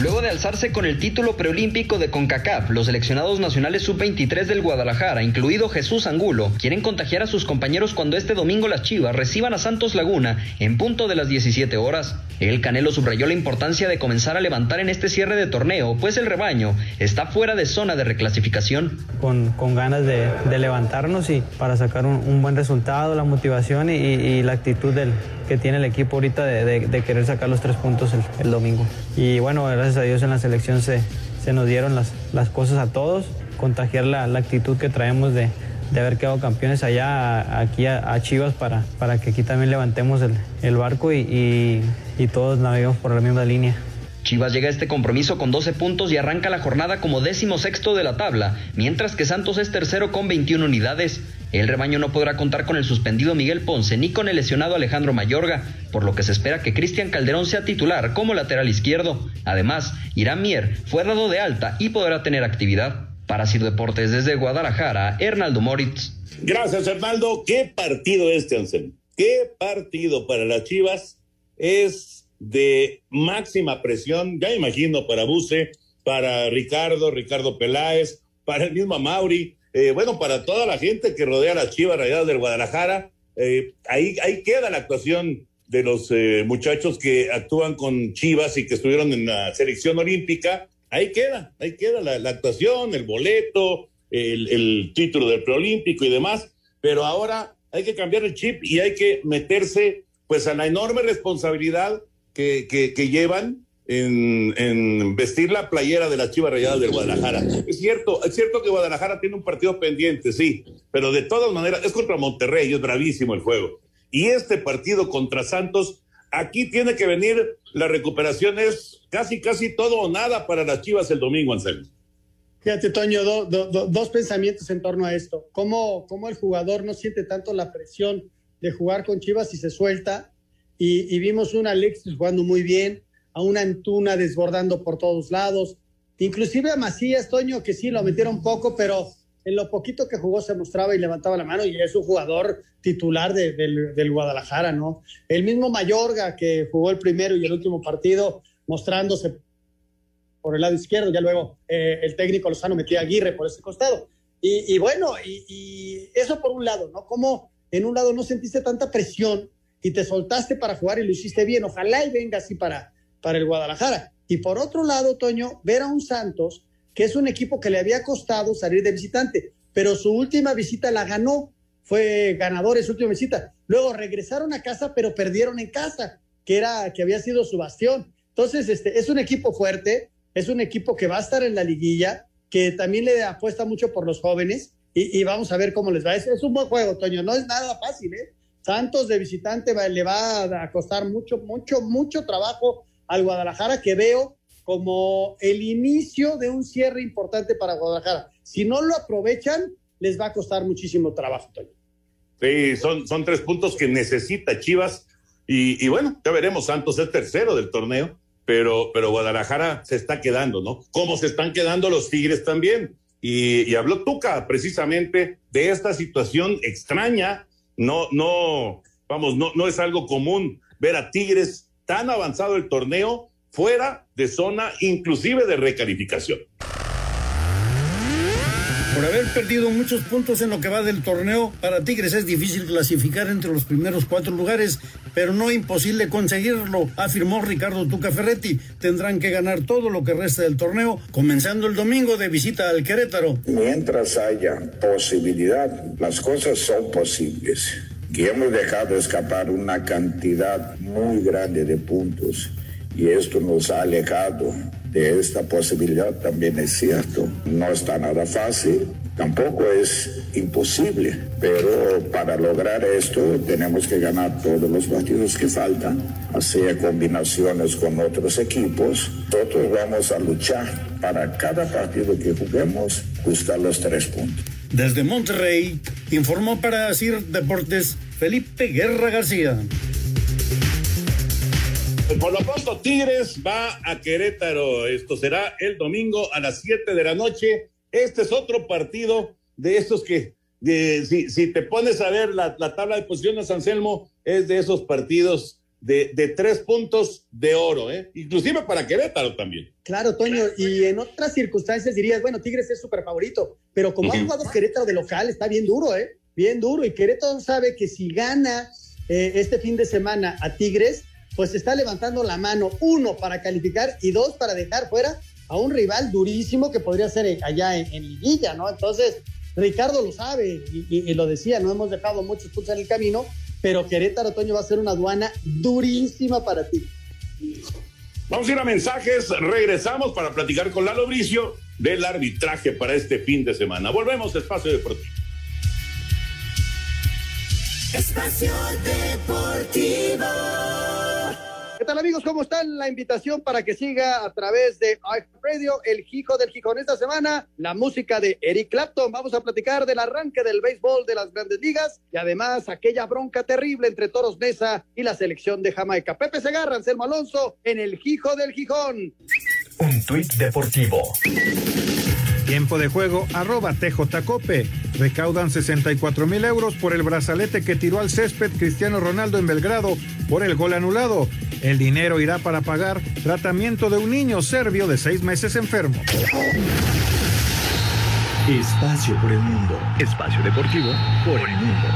Luego de alzarse con el título preolímpico de CONCACAF, los seleccionados nacionales sub-23 del Guadalajara, incluido Jesús Angulo, quieren contagiar a sus compañeros cuando este domingo las Chivas reciban a Santos Laguna en punto de las 17 horas. El Canelo subrayó la importancia de comenzar a levantar en este cierre de torneo, pues el rebaño está fuera de zona de reclasificación. Con, con ganas de, levantarnos y para sacar un, buen resultado, la motivación y, la actitud del, que tiene el equipo ahorita de querer sacar los tres puntos el, el domingo. Y bueno, gracias a Dios en la selección se, se nos dieron las, las cosas a todos, contagiar la, la actitud que traemos de, de, haber quedado campeones allá a, aquí a, Chivas para, para que aquí también levantemos el, el barco y, y, y todos naveguemos por la misma línea. Chivas llega a este compromiso con 12 puntos y arranca la jornada como décimo sexto de la tabla, mientras que Santos es tercero con 21 unidades. El rebaño no podrá contar con el suspendido Miguel Ponce ni con el lesionado Alejandro Mayorga, por lo que se espera que Cristian Calderón sea titular como lateral izquierdo. Además, Irán Mier fue dado de alta y podrá tener actividad. Para Sir Deportes desde Guadalajara, Hernaldo Moritz. Gracias, Hernaldo. ¿Qué partido este, Anselmo? ¿Qué partido para las Chivas? Es de máxima presión, ya imagino, para Buse, para Ricardo, Ricardo Peláez, para el mismo Mauri, eh, bueno, para toda la gente que rodea las Chivas Rayadas del Guadalajara, eh, ahí, ahí queda la actuación de los eh, muchachos que actúan con Chivas y que estuvieron en la selección olímpica, ahí queda, ahí queda la, actuación, el boleto, el, el título del preolímpico y demás, pero ahora hay que cambiar el chip y hay que meterse pues a la enorme responsabilidad que, que, que llevan en, en, vestir la playera de las Chivas Rayadas del Guadalajara. Es cierto, es cierto que Guadalajara tiene un partido pendiente, sí, pero de todas maneras es contra Monterrey, es bravísimo el juego. Y este partido contra Santos, aquí tiene que venir la recuperación, es casi, casi todo o nada para las Chivas el domingo, Anselmo. Fíjate, Toño, dos pensamientos en torno a esto. ¿Cómo, ¿Cómo, el jugador no siente tanto la presión de jugar con Chivas y se suelta? Y, vimos un Alexis jugando muy bien, a una Antuna desbordando por todos lados, inclusive a Macías, Toño, que sí lo metieron poco, pero en lo poquito que jugó se mostraba y levantaba la mano y es un jugador titular del, del, Guadalajara, ¿no? El mismo Mayorga que jugó el primero y el último partido mostrándose por el lado izquierdo, ya luego eh, el técnico Lozano metía a Aguirre por ese costado. Y, bueno, y, eso por un lado, ¿no? Como en un lado no sentiste tanta presión y te soltaste para jugar y lo hiciste bien, ojalá y venga así para, para el Guadalajara. Y por otro lado, Toño, ver a un Santos, que es un equipo que le había costado salir de visitante, pero su última visita la ganó, fue ganador en su última visita. Luego regresaron a casa, pero perdieron en casa, que era que había sido su bastión. Entonces, este es un equipo fuerte, es un equipo que va a estar en la liguilla, que también le apuesta mucho por los jóvenes y, vamos a ver cómo les va. Es, es, un buen juego, Toño, no es nada fácil, ¿eh? Santos de visitante le va a costar mucho, mucho, mucho trabajo al Guadalajara que veo como el inicio de un cierre importante para Guadalajara. Si no lo aprovechan, les va a costar muchísimo trabajo, Toño. Sí, son, son tres puntos que necesita Chivas. Y, y bueno, ya veremos, Santos es tercero del torneo pero, pero Guadalajara se está quedando, ¿no? Como se están quedando los Tigres también. Y, habló Tuca precisamente de esta situación extraña. No, no, vamos, no, no es algo común ver a Tigres tan avanzado el torneo fuera de zona inclusive de recalificación. Por haber perdido muchos puntos en lo que va del torneo, para Tigres es difícil clasificar entre los primeros cuatro lugares, pero no imposible conseguirlo, afirmó Ricardo Tuca Ferretti. Tendrán que ganar todo lo que resta del torneo, comenzando el domingo de visita al Querétaro. Mientras haya posibilidad, las cosas son posibles. Que hemos dejado escapar una cantidad muy grande de puntos y esto nos ha alejado de esta posibilidad también es cierto. No está nada fácil, tampoco es imposible, pero para lograr esto tenemos que ganar todos los partidos que faltan, hacer combinaciones con otros equipos. Nosotros vamos a luchar para cada partido que juguemos buscar los tres puntos. Desde Monterrey, informó para CIR Deportes Felipe Guerra García. Por lo pronto, Tigres va a Querétaro. Esto será el domingo a las 7 de la noche. Este es otro partido de estos que, si, te pones a ver la, tabla de posiciones, Anselmo, es de esos partidos de, tres puntos de oro, ¿eh? inclusive para Querétaro también. Claro, Toño, y en otras circunstancias dirías, bueno, Tigres es súper favorito, pero como ha jugado Querétaro de local, está bien duro, ¿eh? Bien duro, y Querétaro sabe que si gana eh, este fin de semana a Tigres, pues está levantando la mano, uno, para calificar y dos, para dejar fuera a un rival durísimo que podría ser allá en, Liguilla, ¿no? Entonces, Ricardo lo sabe y, lo decía, no hemos dejado muchos puntos en el camino, pero Querétaro Otoño va a ser una aduana durísima para ti. Vamos a ir a mensajes, regresamos para platicar con Lalo Bricio del arbitraje para este fin de semana. Volvemos a Espacio Deportivo. Espacio Deportivo. ¿Qué tal amigos? ¿Cómo están? La invitación para que siga a través de Radio El Hijo del Gijón. Esta semana, la música de Eric Clapton. Vamos a platicar del arranque del béisbol de las grandes ligas y además aquella bronca terrible entre Toros Mesa y la selección de Jamaica. Pepe Segarra, Anselmo Alonso en El Hijo del Gijón. Un tuit deportivo. Tiempo de juego, arroba TJCope. Recaudan 64 mil euros por el brazalete que tiró al césped Cristiano Ronaldo en Belgrado por el gol anulado. El dinero irá para pagar tratamiento de un niño serbio de seis meses enfermo. Espacio por el mundo. Espacio deportivo por el mundo.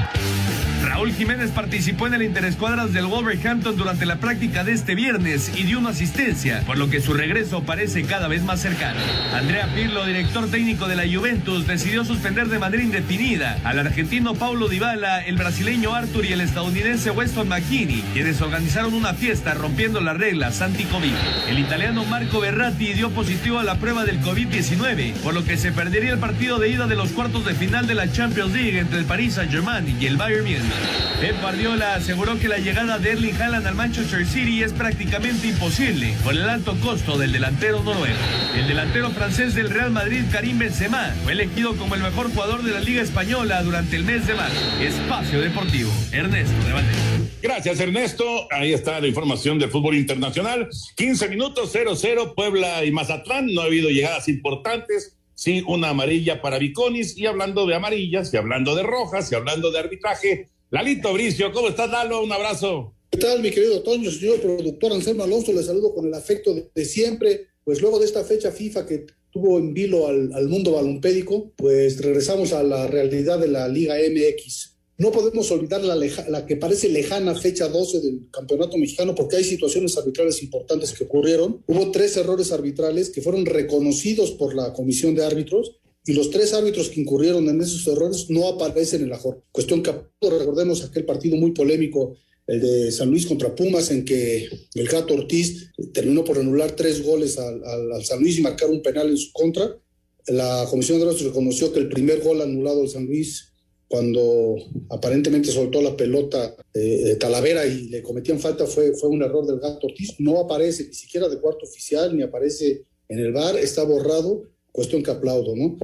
Raúl Jiménez participó en el Interescuadras del Wolverhampton durante la práctica de este viernes y dio una asistencia, por lo que su regreso parece cada vez más cercano. Andrea Pirlo, director técnico de la Juventus, decidió suspender de manera indefinida al argentino Paulo Dybala, el brasileño Arthur y el estadounidense Weston McKinney, quienes organizaron una fiesta rompiendo las reglas anti-COVID. El italiano Marco Berratti dio positivo a la prueba del COVID-19, por lo que se perdería el partido de ida de los cuartos de final de la Champions League entre el Paris Saint-Germain y el Bayern Múnich. Pep Guardiola aseguró que la llegada de Erling Haaland al Manchester City es prácticamente imposible por el alto costo del delantero noruego. El delantero francés del Real Madrid, Karim Benzema, fue elegido como el mejor jugador de la Liga Española durante el mes de marzo. Espacio Deportivo, Ernesto de Valdés. Gracias, Ernesto. Ahí está la información del fútbol internacional. 15 minutos, 0-0, Puebla y Mazatlán. No ha habido llegadas importantes. Sí, una amarilla para Viconis. Y hablando de amarillas, y hablando de rojas, y hablando de arbitraje, Lalito Bricio, ¿cómo estás, Lalo? Un abrazo. ¿Qué tal, mi querido Toño, señor productor Anselmo Alonso? Le saludo con el afecto de, siempre. Pues luego de esta fecha FIFA que tuvo en vilo al, al mundo balompédico, pues regresamos a la realidad de la Liga MX. No podemos olvidar la, leja, la, que parece lejana fecha 12 del Campeonato Mexicano porque hay situaciones arbitrales importantes que ocurrieron. Hubo tres errores arbitrales que fueron reconocidos por la Comisión de Árbitros y los tres árbitros que incurrieron en esos errores no aparecen en la cuestión que recordemos aquel partido muy polémico el de San Luis contra Pumas, en que el gato Ortiz terminó por anular tres goles al San Luis y marcar un penal en su contra. La Comisión de Árbitros reconoció que el primer gol anulado al San Luis cuando aparentemente soltó la pelota eh, Talavera y le cometían falta fue, fue un error del gato Ortiz. No aparece ni siquiera de cuarto oficial, ni aparece en el bar, está borrado, cuestión que aplaudo, ¿no?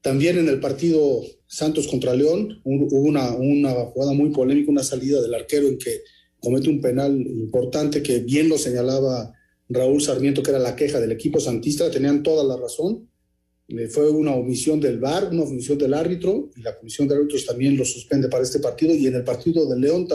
También en el partido Santos contra León hubo una, jugada muy polémica, una salida del arquero en que comete un penal importante que bien lo señalaba Raúl Sarmiento, que era la queja del equipo santista, tenían toda la razón. Fue una omisión del VAR, una omisión del árbitro, y la comisión de árbitros también lo suspende para este partido. Y en el partido de León,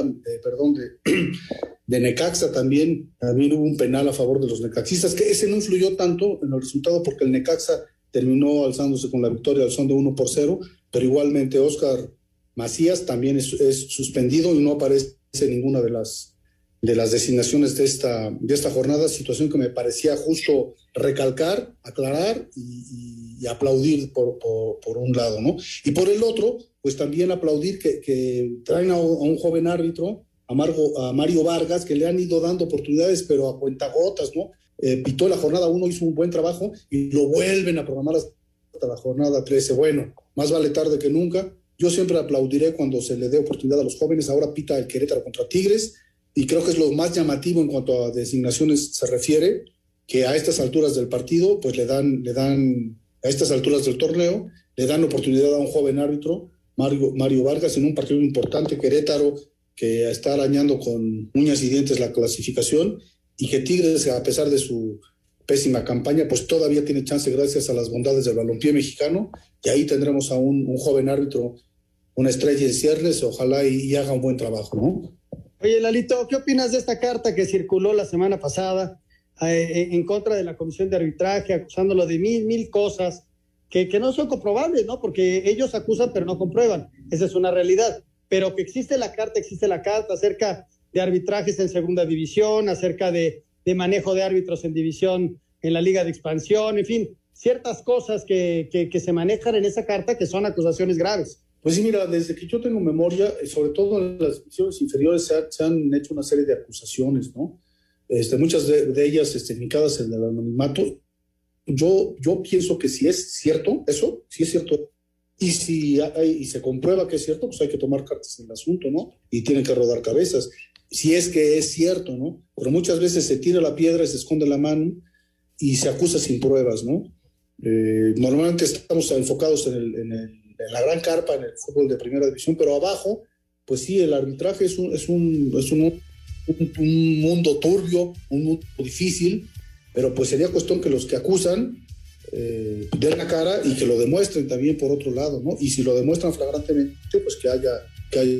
perdón, de, de Necaxa también, también hubo un penal a favor de los necaxistas, que ese no influyó tanto en el resultado porque el Necaxa terminó alzándose con la victoria al son de 1 por 0, pero igualmente Oscar Macías también es, suspendido y no aparece en ninguna de las, de las designaciones de esta, de esta jornada, situación que me parecía justo recalcar, aclarar y, aplaudir por, por, un lado, ¿no? Y por el otro, pues también aplaudir que, traen a, un joven árbitro, a, a Mario Vargas, que le han ido dando oportunidades, pero a cuentagotas, ¿no? Eh, pitó la jornada 1, hizo un buen trabajo y lo vuelven a programar hasta la jornada 13. Bueno, más vale tarde que nunca. Yo siempre aplaudiré cuando se le dé oportunidad a los jóvenes. Ahora pita el Querétaro contra Tigres y creo que es lo más llamativo en cuanto a designaciones se refiere, que a estas alturas del partido, pues le dan, le dan, a estas alturas del torneo, le dan oportunidad a un joven árbitro, Mario, Mario Vargas, en un partido importante, Querétaro, que está arañando con uñas y dientes la clasificación y que Tigres, a pesar de su pésima campaña, pues todavía tiene chance gracias a las bondades del balompié mexicano y ahí tendremos a un, un joven árbitro, una estrella en ciernes, ojalá y, y, haga un buen trabajo, ¿no? Oye, Lalito, ¿qué opinas de esta carta que circuló la semana pasada eh, en contra de la Comisión de Arbitraje, acusándolo de mil, mil cosas que, que no son comprobables, ¿no? Porque ellos acusan pero no comprueban, esa es una realidad, pero que existe la carta, existe la carta acerca de arbitrajes en segunda división, acerca de, de, manejo de árbitros en división en la liga de expansión, en fin, ciertas cosas que, que, se manejan en esa carta que son acusaciones graves. Pues sí, mira, desde que yo tengo memoria, sobre todo en las divisiones inferiores se, ha, se han hecho una serie de acusaciones, ¿no? Este, muchas de, de ellas este, indicadas en el anonimato. Yo, yo pienso que si es cierto eso, si es cierto, y si hay, y se comprueba que es cierto, pues hay que tomar cartas en el asunto, ¿no? Y tienen que rodar cabezas si es que es cierto, ¿no? Pero muchas veces se tira la piedra se esconde la mano y se acusa sin pruebas, ¿no? Eh, normalmente estamos enfocados en, el, en, el, en, la gran carpa, en el fútbol de primera división, pero abajo, pues sí, el arbitraje es un, es un, es un, un mundo turbio, un mundo difícil, pero pues sería cuestión que los que acusan eh, den la cara y que lo demuestren también por otro lado, ¿no? Y si lo demuestran flagrantemente, pues que haya, que haya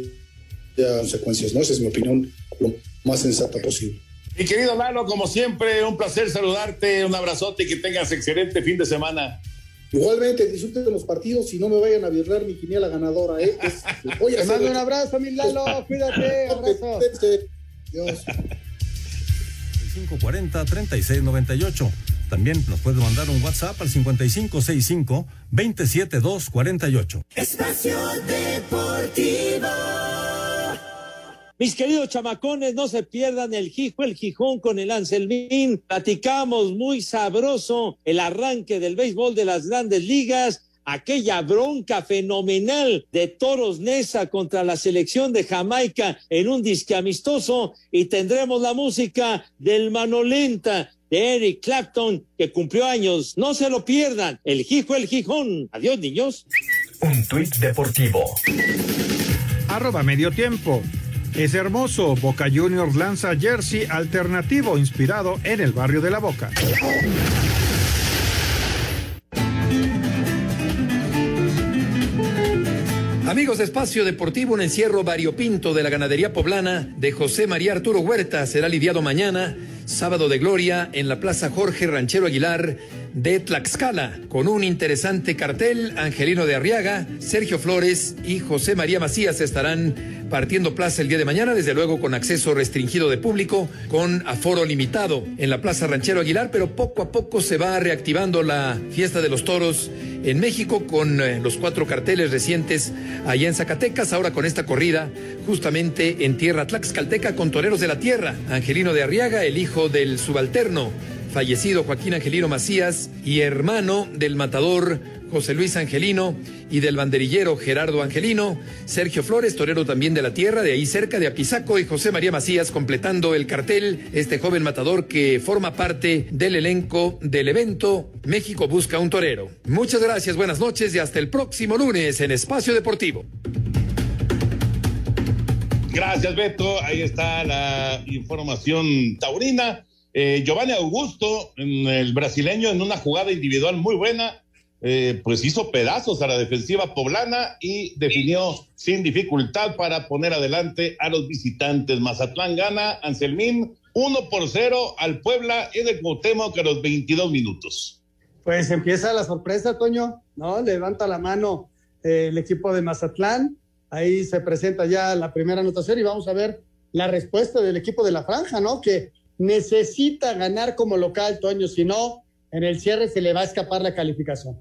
consecuencias, ¿no? Esa es mi opinión, lo más sensata posible. Mi querido Lalo, como siempre, un placer saludarte, un abrazote y que tengas excelente fin de semana. Igualmente, disfruten de los partidos y no me vayan a virlar mi quiniela ganadora, ¿eh? Es, voy a Te mando un abrazo, mi Lalo, cuídate, abrazo. Dios. 540-3698. También nos puede mandar un WhatsApp al 5565-27248. Espacio Deportivo. Mis queridos chamacones, no se pierdan el Gijo, el Gijón con el Anselmín. Platicamos muy sabroso el arranque del béisbol de las grandes ligas. aquella bronca fenomenal de Toros Nesa contra la selección de Jamaica en un disque amistoso y tendremos la música del Manolenta de Eric Clapton que cumplió años. No se lo pierdan. El Gijo el Gijón. Adiós, niños. Un tuit deportivo. Arroba medio tiempo. Es hermoso. Boca Juniors lanza jersey alternativo inspirado en el barrio de la Boca. Amigos de Espacio Deportivo, un encierro variopinto de la ganadería poblana de José María Arturo Huerta será lidiado mañana, sábado de gloria, en la Plaza Jorge Ranchero Aguilar de Tlaxcala, con un interesante cartel. Angelino de Arriaga, Sergio Flores y José María Macías estarán partiendo plaza el día de mañana, desde luego con acceso restringido de público, con aforo limitado en la Plaza Ranchero Aguilar, pero poco a poco se va reactivando la fiesta de los toros en México con eh, los cuatro carteles recientes allá en Zacatecas, ahora con esta corrida justamente en tierra tlaxcalteca con toreros de la tierra, Angelino de Arriaga, el hijo del subalterno fallecido Joaquín Angelino Macías y hermano del matador José Luis Angelino y del banderillero Gerardo Angelino, Sergio Flores, torero también de la tierra, de ahí cerca de Apizaco, y José María Macías completando el cartel, este joven matador que forma parte del elenco del evento México Busca un Torero. Muchas gracias, buenas noches y hasta el próximo lunes en Espacio Deportivo. Gracias, Beto. Ahí está la información taurina. Eh, Giovanni Augusto, el brasileño, en una jugada individual muy buena, eh, pues hizo pedazos a la defensiva poblana y definió sin dificultad para poner adelante a los visitantes. Mazatlán gana, Anselmín, 1 por 0 al Puebla y de Cuauhtémoc que a los 22 minutos. Pues empieza la sorpresa, Toño, ¿no? Levanta la mano eh, el equipo de Mazatlán. Ahí se presenta ya la primera anotación y vamos a ver la respuesta del equipo de la franja, ¿no? Que necesita ganar como local, Toño, si no, en el cierre se le va a escapar la calificación.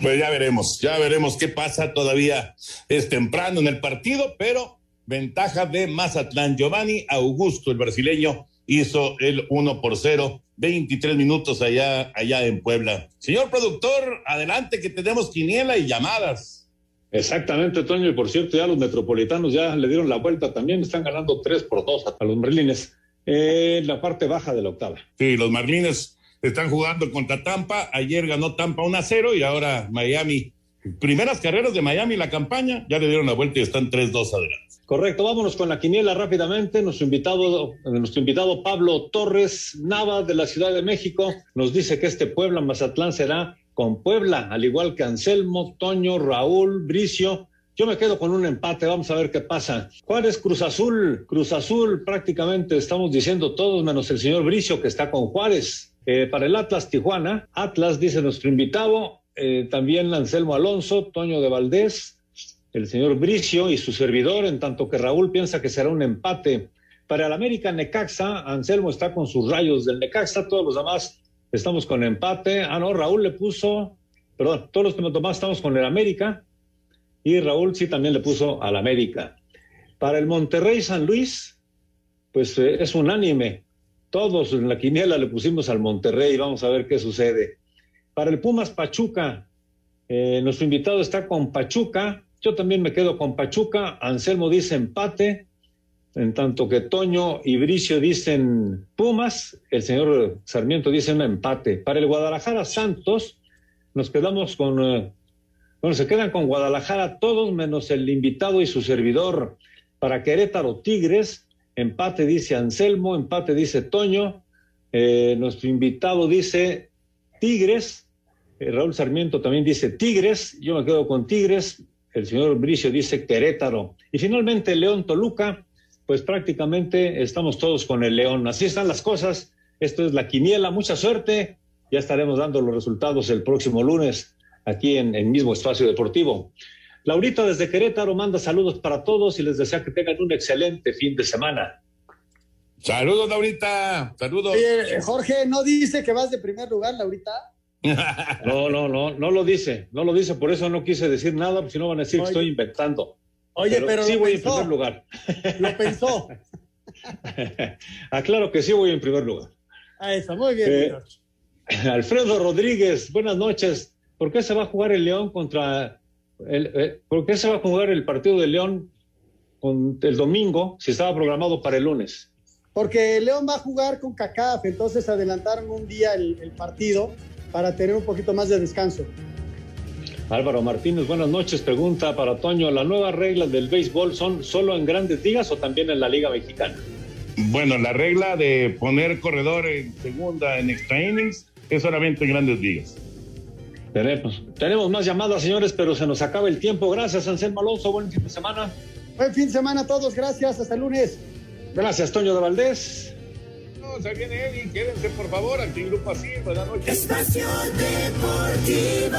Pues ya veremos, ya veremos qué pasa. Todavía es temprano en el partido, pero ventaja de Mazatlán. Giovanni Augusto, el brasileño, hizo el 1 por 0, 23 minutos allá, allá en Puebla. Señor productor, adelante que tenemos quiniela y llamadas. Exactamente, Toño, y por cierto, ya los metropolitanos ya le dieron la vuelta también, están ganando 3 por 2 a los Merlines en la parte baja de la octava. Sí, los Marlines están jugando contra Tampa. Ayer ganó Tampa 1 a 0 y ahora Miami. Primeras carreras de Miami, la campaña, ya le dieron la vuelta y están 3-2 adelante. Correcto, vámonos con la quiniela rápidamente. Nuestro invitado, nuestro invitado Pablo Torres Nava de la Ciudad de México nos dice que este Puebla Mazatlán será con Puebla, al igual que Anselmo, Toño, Raúl, Bricio. Yo me quedo con un empate, vamos a ver qué pasa. Juárez Cruz Azul, Cruz Azul prácticamente estamos diciendo todos menos el señor Bricio que está con Juárez. Eh, para el Atlas Tijuana, Atlas dice nuestro invitado, eh, también Anselmo Alonso, Toño de Valdés, el señor Bricio y su servidor, en tanto que Raúl piensa que será un empate. Para el América Necaxa, Anselmo está con sus rayos del Necaxa, todos los demás estamos con empate. Ah, no, Raúl le puso, perdón, todos los que nos tomamos estamos con el América y Raúl sí también le puso al América. Para el Monterrey San Luis, pues eh, es unánime. Todos en la quiniela le pusimos al Monterrey, vamos a ver qué sucede. Para el Pumas Pachuca, eh, nuestro invitado está con Pachuca, yo también me quedo con Pachuca, Anselmo dice empate, en tanto que Toño y Bricio dicen Pumas, el señor Sarmiento dice un empate. Para el Guadalajara Santos, nos quedamos con, eh, bueno, se quedan con Guadalajara todos menos el invitado y su servidor. Para Querétaro Tigres, empate dice Anselmo, empate dice Toño, eh, nuestro invitado dice Tigres, eh, Raúl Sarmiento también dice Tigres, yo me quedo con Tigres, el señor Bricio dice Querétaro. Y finalmente León Toluca, pues prácticamente estamos todos con el León. Así están las cosas. Esto es la quiniela. Mucha suerte. Ya estaremos dando los resultados el próximo lunes aquí en el mismo espacio deportivo. Laurita desde Querétaro manda saludos para todos y les desea que tengan un excelente fin de semana. Saludos, Laurita. Saludos. Oye, Jorge, ¿no dice que vas de primer lugar, Laurita? No, no, no, no lo dice, no lo dice, por eso no quise decir nada, porque si no van a decir que estoy inventando. Oye, pero, sí lo voy pensó. en primer lugar. Lo pensó. Aclaro que sí voy en primer lugar. Ah, eso, muy bien. Eh, George. Alfredo Rodríguez, buenas noches. ¿Por qué se va a jugar el León contra el, eh, ¿por qué se va a jugar el partido de León con, el domingo si estaba programado para el lunes? Porque León va a jugar con CACAF, entonces adelantaron un día el, el partido para tener un poquito más de descanso. Álvaro Martínez, buenas noches. Pregunta para Toño, ¿las nuevas reglas del béisbol son solo en grandes ligas o también en la Liga Mexicana? Bueno, la regla de poner corredor en segunda en extra innings es solamente en grandes ligas. Tenemos, tenemos más llamadas, señores, pero se nos acaba el tiempo. Gracias, Anselmo Alonso. Buen fin de semana. Buen fin de semana a todos. Gracias. Hasta el lunes. Gracias, Toño de Valdés. No, se viene Eddie. Quédense, por favor, aquí en Grupo Así. Buenas noches. Espacio Deportivo.